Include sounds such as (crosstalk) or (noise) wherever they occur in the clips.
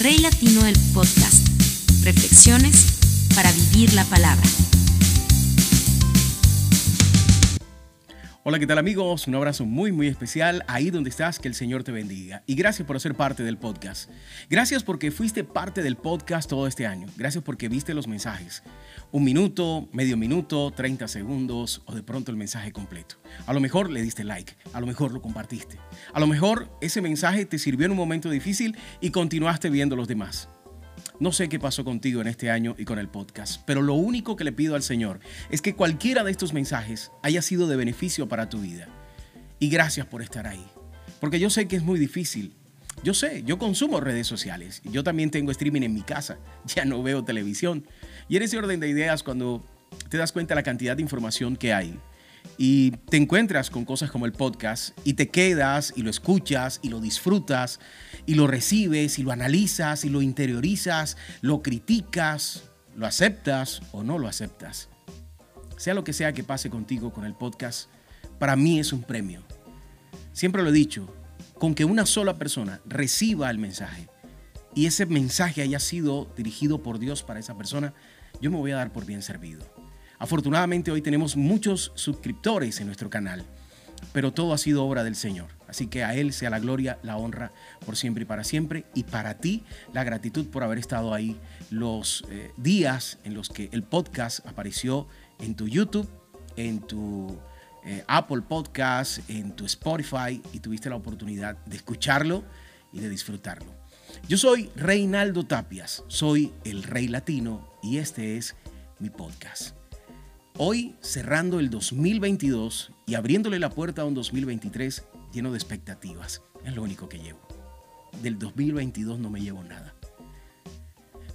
Rey Latino del Podcast. Reflexiones para vivir la palabra. Hola, ¿qué tal amigos? Un abrazo muy, muy especial ahí donde estás, que el Señor te bendiga. Y gracias por ser parte del podcast. Gracias porque fuiste parte del podcast todo este año. Gracias porque viste los mensajes. Un minuto, medio minuto, 30 segundos o de pronto el mensaje completo. A lo mejor le diste like, a lo mejor lo compartiste. A lo mejor ese mensaje te sirvió en un momento difícil y continuaste viendo los demás. No sé qué pasó contigo en este año y con el podcast, pero lo único que le pido al Señor es que cualquiera de estos mensajes haya sido de beneficio para tu vida. Y gracias por estar ahí. Porque yo sé que es muy difícil. Yo sé, yo consumo redes sociales. Yo también tengo streaming en mi casa. (laughs) Ya no veo televisión. Y en ese orden de ideas, cuando te das cuenta la cantidad de información que hay, y te encuentras con cosas como el podcast y te quedas y lo escuchas y lo disfrutas y lo recibes y lo analizas y lo interiorizas, lo criticas, lo aceptas o no lo aceptas. Sea lo que sea que pase contigo con el podcast, para mí es un premio. Siempre lo he dicho, con que una sola persona reciba el mensaje y ese mensaje haya sido dirigido por Dios para esa persona, yo me voy a dar por bien servido. Afortunadamente hoy tenemos muchos suscriptores en nuestro canal, pero todo ha sido obra del Señor. Así que a Él sea la gloria, la honra por siempre y para siempre. Y para ti la gratitud por haber estado ahí los eh, días en los que el podcast apareció en tu YouTube, en tu eh, Apple Podcast, en tu Spotify y tuviste la oportunidad de escucharlo y de disfrutarlo. Yo soy Reinaldo Tapias, soy el Rey Latino y este es mi podcast. Hoy, cerrando el 2022 y abriéndole la puerta a un 2023 lleno de expectativas. Es lo único que llevo. Del 2022 no me llevo nada.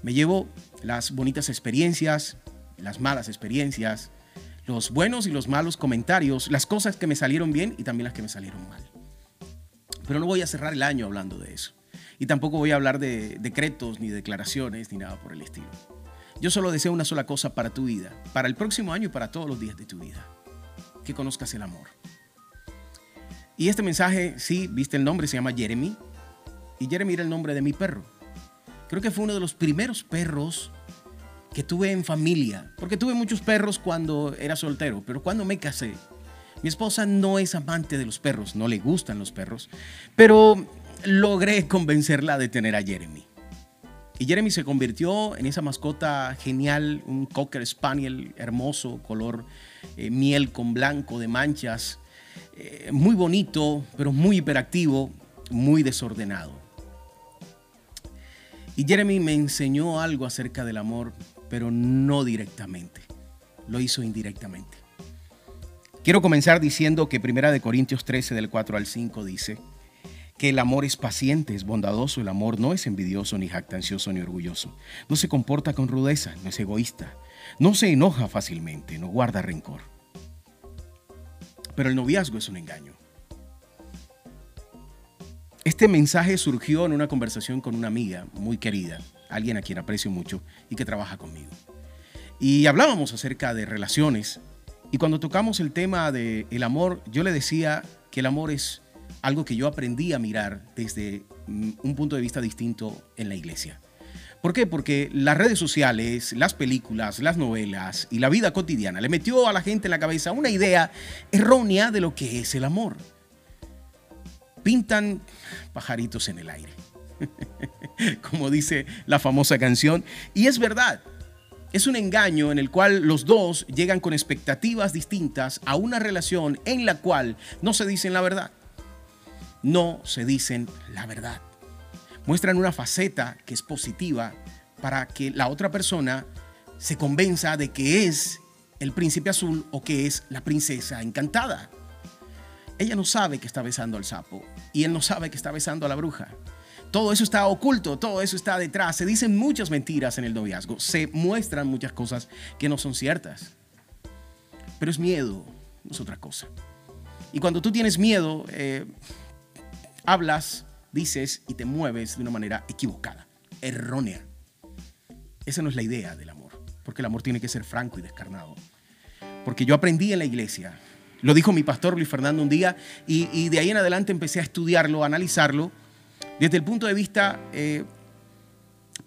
Me llevo las bonitas experiencias, las malas experiencias, los buenos y los malos comentarios, las cosas que me salieron bien y también las que me salieron mal. Pero no voy a cerrar el año hablando de eso. Y tampoco voy a hablar de decretos, ni declaraciones, ni nada por el estilo. Yo solo deseo una sola cosa para tu vida, para el próximo año y para todos los días de tu vida. Que conozcas el amor. Y este mensaje, sí, viste el nombre, se llama Jeremy. Y Jeremy era el nombre de mi perro. Creo que fue uno de los primeros perros que tuve en familia. Porque tuve muchos perros cuando era soltero, pero cuando me casé, mi esposa no es amante de los perros, no le gustan los perros, pero logré convencerla de tener a Jeremy. Y Jeremy se convirtió en esa mascota genial, un Cocker Spaniel hermoso, color eh, miel con blanco de manchas, eh, muy bonito, pero muy hiperactivo, muy desordenado. Y Jeremy me enseñó algo acerca del amor, pero no directamente, lo hizo indirectamente. Quiero comenzar diciendo que Primera de Corintios 13 del 4 al 5 dice, que el amor es paciente, es bondadoso, el amor no es envidioso, ni jactancioso, ni orgulloso. No se comporta con rudeza, no es egoísta, no se enoja fácilmente, no guarda rencor. Pero el noviazgo es un engaño. Este mensaje surgió en una conversación con una amiga muy querida, alguien a quien aprecio mucho y que trabaja conmigo. Y hablábamos acerca de relaciones y cuando tocamos el tema del el amor, yo le decía que el amor es algo que yo aprendí a mirar desde mm, un punto de vista distinto en la iglesia. ¿Por qué? Porque las redes sociales, las películas, las novelas y la vida cotidiana le metió a la gente en la cabeza una idea errónea de lo que es el amor. Pintan pajaritos en el aire, (laughs) como dice la famosa canción, y es verdad. Es un engaño en el cual los dos llegan con expectativas distintas a una relación en la cual no se dicen la verdad no se dicen la verdad. Muestran una faceta que es positiva para que la otra persona se convenza de que es el príncipe azul o que es la princesa encantada. Ella no sabe que está besando al sapo y él no sabe que está besando a la bruja. Todo eso está oculto, todo eso está detrás. Se dicen muchas mentiras en el noviazgo, se muestran muchas cosas que no son ciertas. Pero es miedo, no es otra cosa. Y cuando tú tienes miedo, eh, hablas, dices y te mueves de una manera equivocada, errónea. Esa no es la idea del amor, porque el amor tiene que ser franco y descarnado. Porque yo aprendí en la iglesia, lo dijo mi pastor Luis Fernando un día, y, de ahí en adelante empecé a estudiarlo, a analizarlo, desde el punto de vista eh,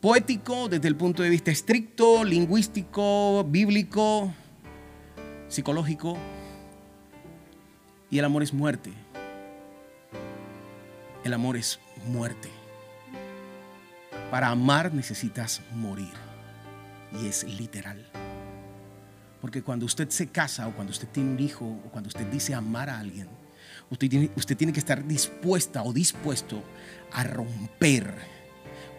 poético, desde el punto de vista estricto, lingüístico, bíblico, psicológico. Y el amor es muerte. El amor es muerte. Para amar necesitas morir. Y es literal. Porque cuando usted se casa o cuando usted tiene un hijo o cuando usted dice amar a alguien, usted tiene, usted tiene que estar dispuesta o dispuesto a romper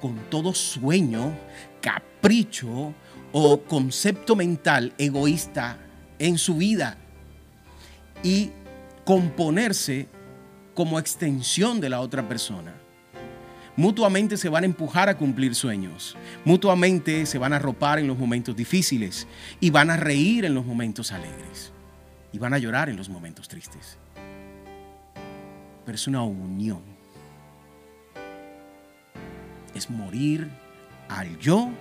con todo sueño, capricho o concepto mental egoísta en su vida y componerse como extensión de la otra persona. Mutuamente se van a empujar a cumplir sueños. Mutuamente se van a arropar en los momentos difíciles y van a reír en los momentos alegres. Y van a llorar en los momentos tristes. Pero es una unión. Es morir al yo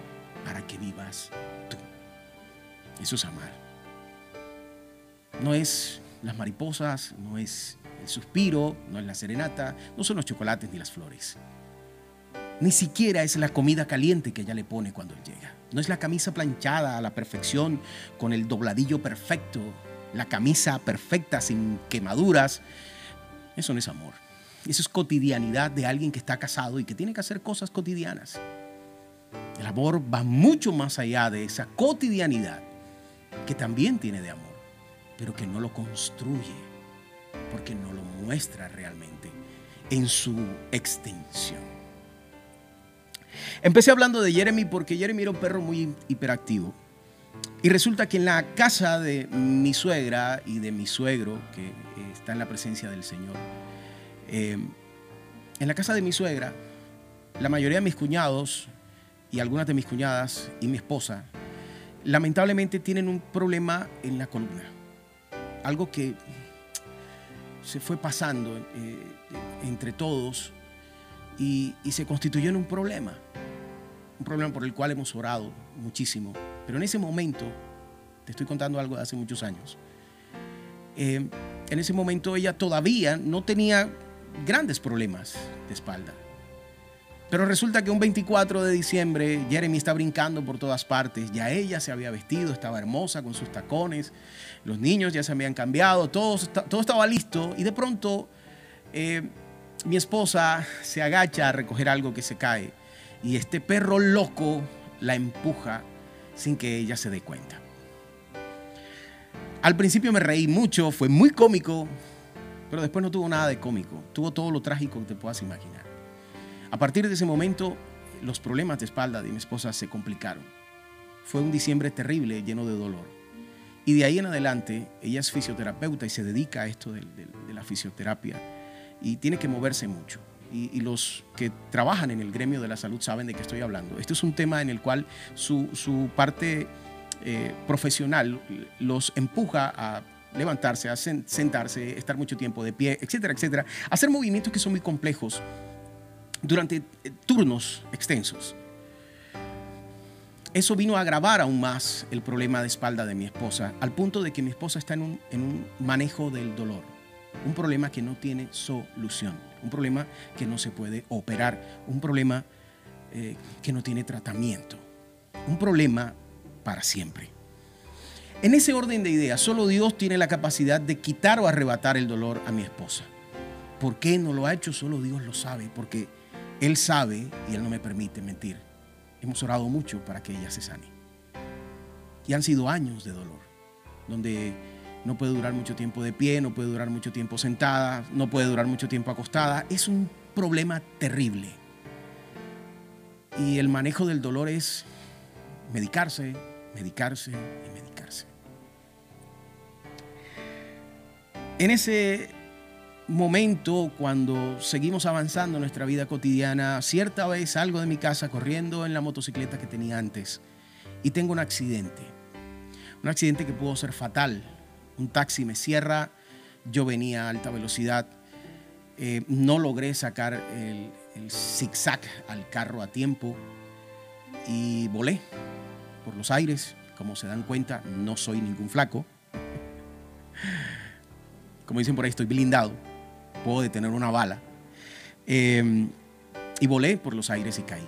para que vivas tú. Eso es amar. No es las mariposas, no es el suspiro, no es la serenata, no son los chocolates ni las flores. Ni siquiera es la comida caliente que ella le pone cuando él llega. No es la camisa planchada a la perfección, con el dobladillo perfecto, la camisa perfecta sin quemaduras. Eso no es amor. Eso es cotidianidad de alguien que está casado y que tiene que hacer cosas cotidianas. El amor va mucho más allá de esa cotidianidad que también tiene de amor, pero que no lo construye porque no lo muestra realmente en su extensión. Empecé hablando de Jeremy porque Jeremy era un perro muy hiperactivo. Y resulta que en la casa de mi suegra y de mi suegro, que eh, está en la presencia del Señor, eh, en la casa de mi suegra, la mayoría de mis cuñados y algunas de mis cuñadas y mi esposa, lamentablemente tienen un problema en la columna. Algo que se fue pasando eh, entre todos y, se constituyó en un problema. Un problema por el cual hemos orado muchísimo. Pero en ese momento, te estoy contando algo de hace muchos años, eh, en ese momento ella todavía no tenía grandes problemas de espalda. Pero resulta que un 24 de diciembre Jeremy está brincando por todas partes. Ya ella se había vestido, estaba hermosa con sus tacones. Los niños ya se habían cambiado, todo, todo estaba listo. Y de pronto eh, mi esposa se agacha a recoger algo que se cae y este perro loco la empuja sin que ella se dé cuenta. Al principio me reí mucho, fue muy cómico, pero después no tuvo nada de cómico, tuvo todo lo trágico que te puedas imaginar. A partir de ese momento, los problemas de espalda de mi esposa se complicaron. Fue un diciembre terrible, lleno de dolor. Y de ahí en adelante, ella es fisioterapeuta y se dedica a esto de, la fisioterapia y tiene que moverse mucho. Y, los que trabajan en el gremio de la salud saben de qué estoy hablando. Este es un tema en el cual su, su parte eh, profesional los empuja a levantarse, a sentarse, estar mucho tiempo de pie, etcétera, etcétera. Hacer movimientos que son muy complejos durante eh, turnos extensos. Eso vino a agravar aún más el problema de espalda de mi esposa, al punto de que mi esposa está en un, en un manejo del dolor un problema que no tiene solución, un problema que no se puede operar, un problema eh, que no tiene tratamiento, un problema para siempre. En ese orden de ideas, solo Dios tiene la capacidad de quitar o arrebatar el dolor a mi esposa. ¿Por qué no lo ha hecho? Solo Dios lo sabe, porque Él sabe y Él no me permite mentir. Hemos orado mucho para que ella se sane. Y han sido años de dolor, donde no puede durar mucho tiempo de pie, no puede durar mucho tiempo sentada, no puede durar mucho tiempo acostada. Es un problema terrible. Y el manejo del dolor es medicarse, medicarse y medicarse. En ese momento, cuando seguimos avanzando en nuestra vida cotidiana, cierta vez salgo de mi casa corriendo en la motocicleta que tenía antes y tengo un accidente. Un accidente que pudo ser fatal un taxi me cierra, yo venía a alta velocidad, eh, no logré sacar el, el zigzag al carro a tiempo y volé por los aires. Como se dan cuenta, no soy ningún flaco. (laughs) Como dicen por ahí, estoy blindado. Puedo detener una bala. Em, y volé por los aires y caí.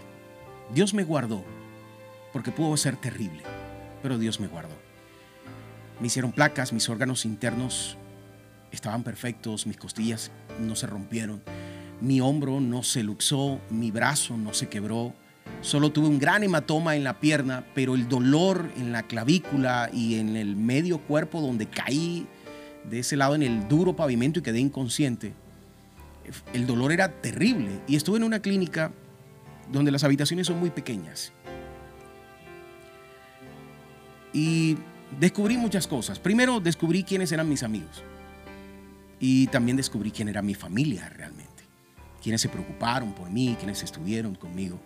Dios me guardó, porque pudo ser terrible, pero Dios me guardó. Me hicieron placas, mis órganos internos estaban perfectos, mis costillas no se rompieron, mi hombro no se luxó, mi brazo no se quebró. Solo tuve un gran hematoma en la pierna, pero el dolor en la clavícula y en el medio cuerpo donde caí de ese lado en el duro pavimento y quedé inconsciente, el dolor era terrible. Y estuve en una clínica donde las habitaciones son muy pequeñas. Y descubrí muchas cosas. Primero descubrí quiénes eran mis amigos. Y también descubrí quién era mi familia realmente. Quienes se preocuparon por mí, quienes estuvieron conmigo.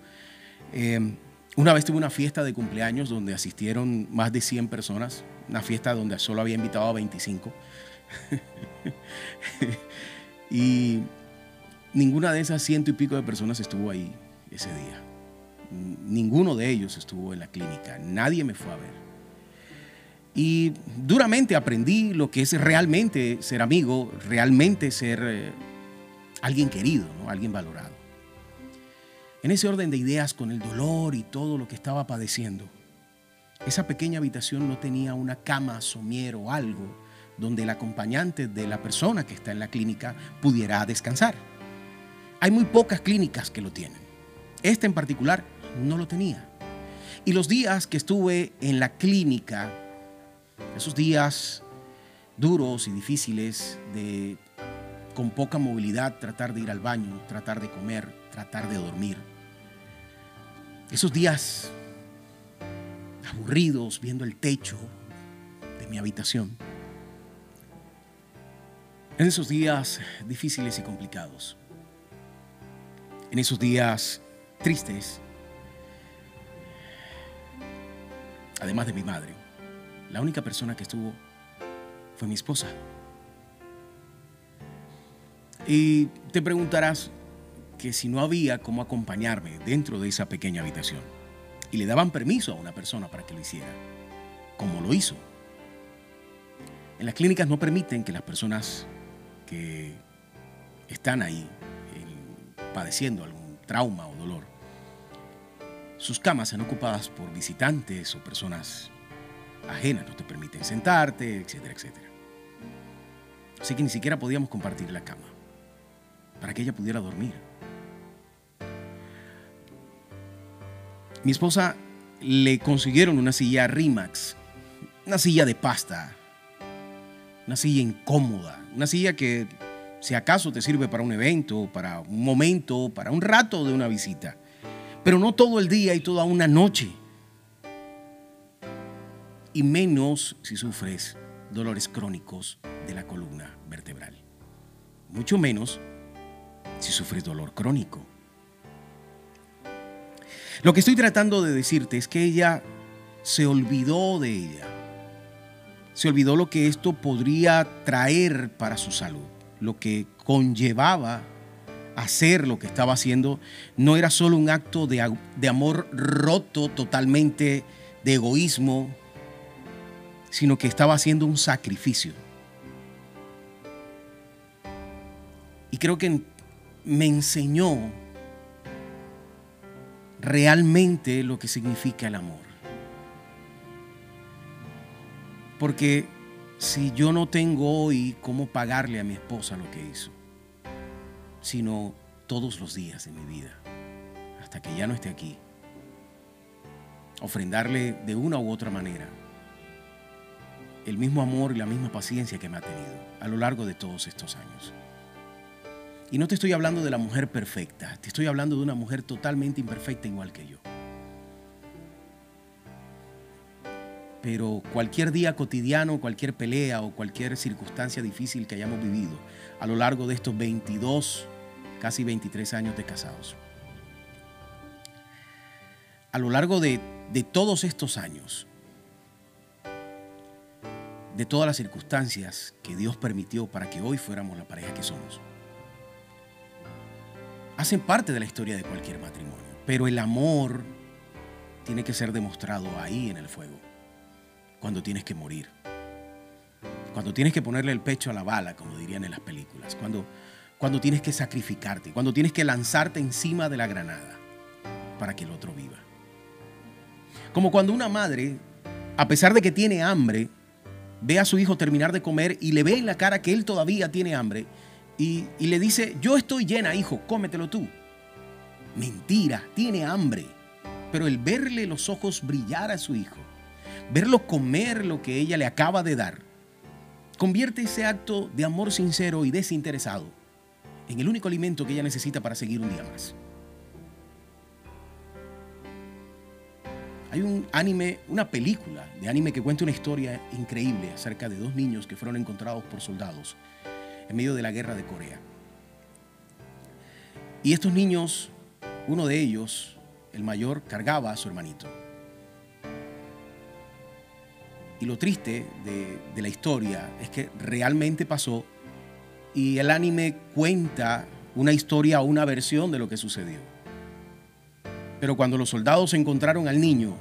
Em, una vez tuve una fiesta de cumpleaños donde asistieron más de 100 personas. Una fiesta donde solo había invitado a 25. (laughs) y ninguna de esas ciento y pico de personas estuvo ahí ese día. Ninguno de ellos estuvo en la clínica. Nadie me fue a ver. Y duramente aprendí lo que es realmente ser amigo, realmente ser eh, alguien querido, alguien valorado. En ese orden de ideas, con el dolor y todo lo que estaba padeciendo, esa pequeña habitación no tenía una cama, somier o algo donde el acompañante de la persona que está en la clínica pudiera descansar. Hay muy pocas clínicas que lo tienen. Esta en particular no lo tenía. Y los días que estuve en la clínica, esos días duros y difíciles de con poca movilidad tratar de ir al baño, tratar de comer, tratar de dormir. Esos días aburridos viendo el techo de mi habitación. En esos días difíciles y complicados. En esos días tristes. Además de mi madre, la única persona que estuvo fue mi esposa. Y te preguntarás que si no había cómo acompañarme dentro de esa pequeña habitación y le daban permiso a una persona para que lo hiciera, como lo hizo. En las clínicas no permiten que las personas que están ahí padeciendo algún trauma o dolor sus camas sean ocupadas por visitantes o personas ajenas, no te permiten sentarte, etcétera, etcétera. Así que ni siquiera podíamos compartir la cama para que ella pudiera dormir. Mi esposa le consiguieron una silla Rimax, una silla de pasta, una silla incómoda, una silla que si acaso te sirve para un evento, para un momento, para un rato de una visita pero no todo el día y toda una noche. Y menos si sufres dolores crónicos de la columna vertebral. Mucho menos si sufres dolor crónico. Lo que estoy tratando de decirte es que ella se olvidó de ella. Se olvidó lo que esto podría traer para su salud, lo que conllevaba hacer lo que estaba haciendo no era solo un acto de, de amor roto totalmente de egoísmo, sino que estaba haciendo un sacrificio. Y creo que me enseñó realmente lo que significa el amor. Porque si yo no tengo hoy cómo pagarle a mi esposa lo que hizo, sino todos los días de mi vida, hasta que ya no esté aquí. Ofrendarle de una u otra manera el mismo amor y la misma paciencia que me ha tenido a lo largo de todos estos años. Y no te estoy hablando de la mujer perfecta, te estoy hablando de una mujer totalmente imperfecta igual que yo. Pero cualquier día cotidiano, cualquier pelea o cualquier circunstancia difícil que hayamos vivido a lo largo de estos 22 casi 23 años de casados. A lo largo de, de todos estos años, de todas las circunstancias que Dios permitió para que hoy fuéramos la pareja que somos, hacen parte de la historia de cualquier matrimonio. Pero el amor tiene que ser demostrado ahí en el fuego, cuando tienes que morir, cuando tienes que ponerle el pecho a la bala, como dirían en las películas, cuando cuando tienes que sacrificarte, cuando tienes que lanzarte encima de la granada para que el otro viva. Como cuando una madre, a pesar de que tiene hambre, ve a su hijo terminar de comer y le ve en la cara que él todavía tiene hambre y, y le dice, yo estoy llena, hijo, cómetelo tú. Mentira, tiene hambre. Pero el verle los ojos brillar a su hijo, verlo comer lo que ella le acaba de dar, convierte ese acto de amor sincero y desinteresado en el único alimento que ella necesita para seguir un día más. Hay un anime, una película de anime que cuenta una historia increíble acerca de dos niños que fueron encontrados por soldados en medio de la guerra de Corea. Y estos niños, uno de ellos, el mayor, cargaba a su hermanito. Y lo triste de, la historia es que realmente pasó y el anime cuenta una historia o una versión de lo que sucedió. Pero cuando los soldados encontraron al niño,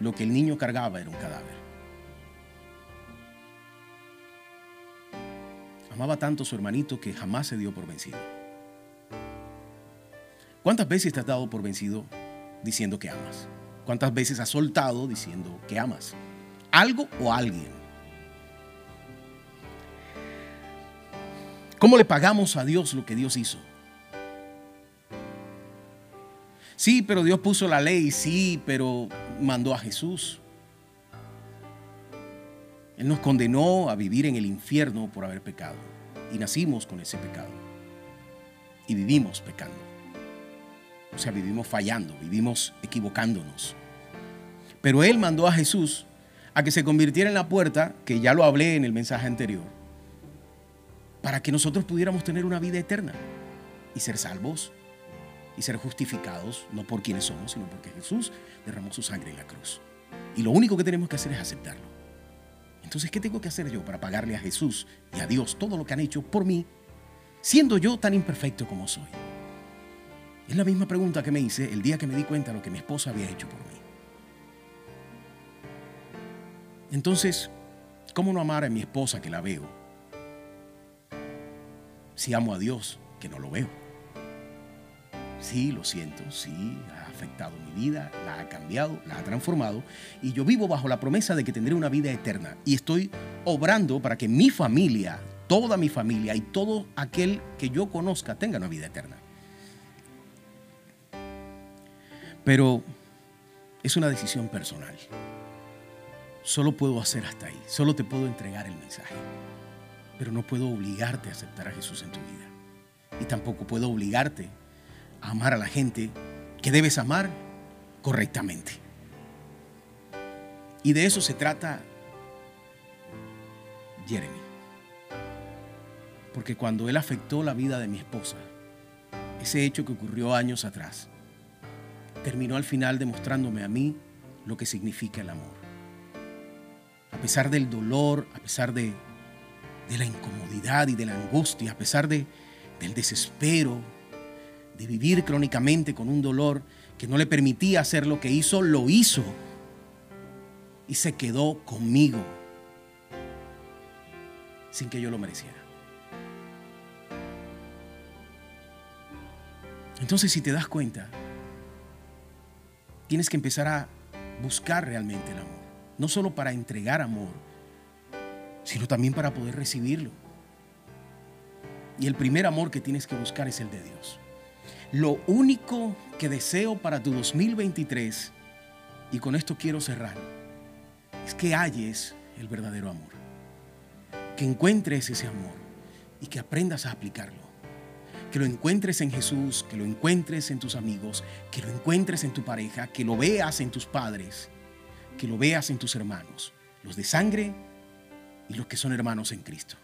lo que el niño cargaba era un cadáver. Amaba tanto a su hermanito que jamás se dio por vencido. ¿Cuántas veces te has dado por vencido diciendo que amas? ¿Cuántas veces has soltado diciendo que amas? ¿Algo o alguien? ¿Cómo le pagamos a Dios lo que Dios hizo? Sí, pero Dios puso la ley, sí, pero mandó a Jesús. Él nos condenó a vivir en el infierno por haber pecado. Y nacimos con ese pecado. Y vivimos pecando. O sea, vivimos fallando, vivimos equivocándonos. Pero Él mandó a Jesús a que se convirtiera en la puerta, que ya lo hablé en el mensaje anterior, para que nosotros pudiéramos tener una vida eterna y ser salvos y ser justificados, no por quienes somos, sino porque Jesús derramó su sangre en la cruz. Y lo único que tenemos que hacer es aceptarlo. Entonces, ¿qué tengo que hacer yo para pagarle a Jesús y a Dios todo lo que han hecho por mí, siendo yo tan imperfecto como soy? Es la misma pregunta que me hice el día que me di cuenta de lo que mi esposa había hecho por mí. Entonces, ¿cómo no amar a mi esposa que la veo? Si amo a Dios que no lo veo. Sí, lo siento, sí, ha afectado mi vida, la ha cambiado, la ha transformado y yo vivo bajo la promesa de que tendré una vida eterna y estoy obrando para que mi familia, toda mi familia y todo aquel que yo conozca tenga una vida eterna. Pero es una decisión personal. Solo puedo hacer hasta ahí, solo te puedo entregar el mensaje, pero no puedo obligarte a aceptar a Jesús en tu vida y tampoco puedo obligarte amar a la gente que debes amar correctamente. Y de eso se trata Jeremy. Porque cuando él afectó la vida de mi esposa, ese hecho que ocurrió años atrás, terminó al final demostrándome a mí lo que significa el amor. A pesar del dolor, a pesar de, de la incomodidad y de la angustia, a pesar de, del desespero, de vivir crónicamente con un dolor que no le permitía hacer lo que hizo, lo hizo. Y se quedó conmigo sin que yo lo mereciera. Entonces, si te das cuenta, tienes que empezar a buscar realmente el amor. No solo para entregar amor, sino también para poder recibirlo. Y el primer amor que tienes que buscar es el de Dios. Lo único que deseo para tu 2023, y con esto quiero cerrar, es que halles el verdadero amor. Que encuentres ese amor y que aprendas a aplicarlo. Que lo encuentres en Jesús, que lo encuentres en tus amigos, que lo encuentres en tu pareja, que lo veas en tus padres, que lo veas en tus hermanos, los de sangre y los que son hermanos en Cristo.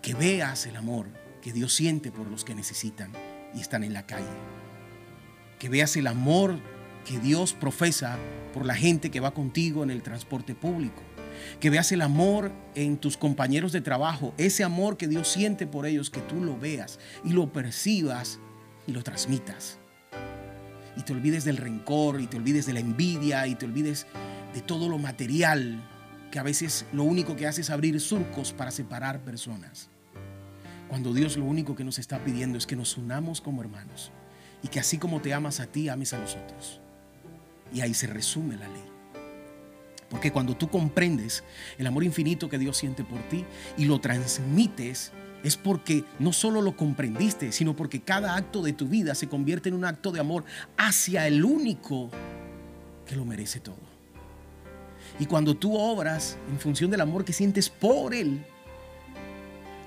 Que veas el amor que Dios siente por los que necesitan y están en la calle. Que veas el amor que Dios profesa por la gente que va contigo en el transporte público. Que veas el amor en tus compañeros de trabajo, ese amor que Dios siente por ellos, que tú lo veas y lo percibas y lo transmitas. Y te olvides del rencor y te olvides de la envidia y te olvides de todo lo material que a veces lo único que hace es abrir surcos para separar personas. Cuando Dios lo único que nos está pidiendo es que nos unamos como hermanos y que así como te amas a ti, ames a los otros. Y ahí se resume la ley. Porque cuando tú comprendes el amor infinito que Dios siente por ti y lo transmites, es porque no solo lo comprendiste, sino porque cada acto de tu vida se convierte en un acto de amor hacia el único que lo merece todo. Y cuando tú obras en función del amor que sientes por Él,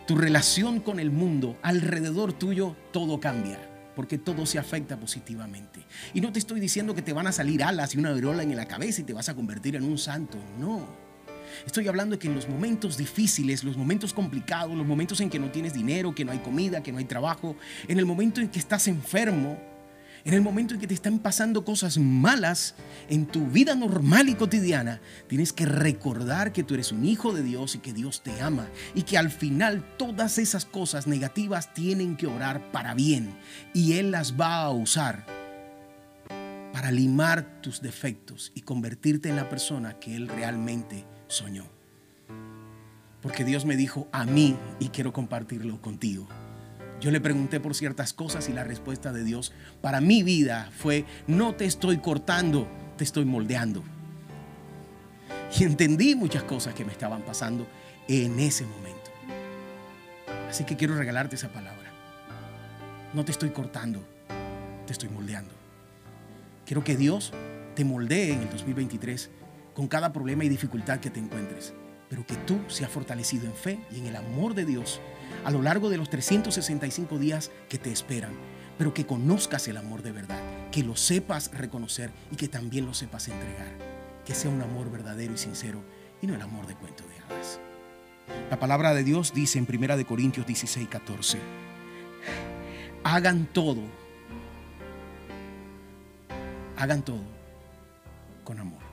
tu relación con el mundo alrededor tuyo, todo cambia porque todo se afecta positivamente. Y no te estoy diciendo que te van a salir alas y una virola en la cabeza y te vas a convertir en un santo, no. Estoy hablando de que en los momentos difíciles, los momentos complicados, los momentos en que no tienes dinero, que no hay comida, que no hay trabajo, en el momento en que estás enfermo, en el momento en que te están pasando cosas malas en tu vida normal y cotidiana, tienes que recordar que tú eres un hijo de Dios y que Dios te ama y que al final todas esas cosas negativas tienen que orar para bien y Él las va a usar para limar tus defectos y convertirte en la persona que Él realmente soñó. Porque Dios me dijo a mí y quiero compartirlo contigo. Yo le pregunté por ciertas cosas y la respuesta de Dios para mi vida fue, no te estoy cortando, te estoy moldeando. Y entendí muchas cosas que me estaban pasando en ese momento. Así que quiero regalarte esa palabra. No te estoy cortando, te estoy moldeando. Quiero que Dios te moldee en el 2023 con cada problema y dificultad que te encuentres, pero que tú seas fortalecido en fe y en el amor de Dios a lo largo de los 365 días que te esperan, pero que conozcas el amor de verdad, que lo sepas reconocer y que también lo sepas entregar, que sea un amor verdadero y sincero y no el amor de cuento de hadas. La palabra de Dios dice en 1 Corintios 16, 14, hagan todo, hagan todo con amor.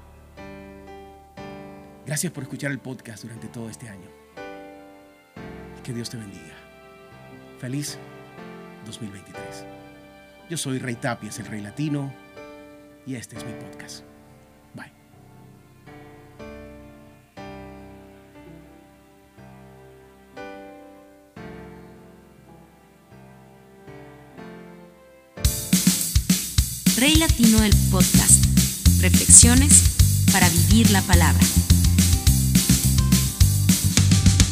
Gracias por escuchar el podcast durante todo este año. Que Dios te bendiga. Feliz 2023. Yo soy Rey Tapias, el Rey Latino, y este es mi podcast. Bye. Rey Latino el podcast. Reflexiones para vivir la palabra.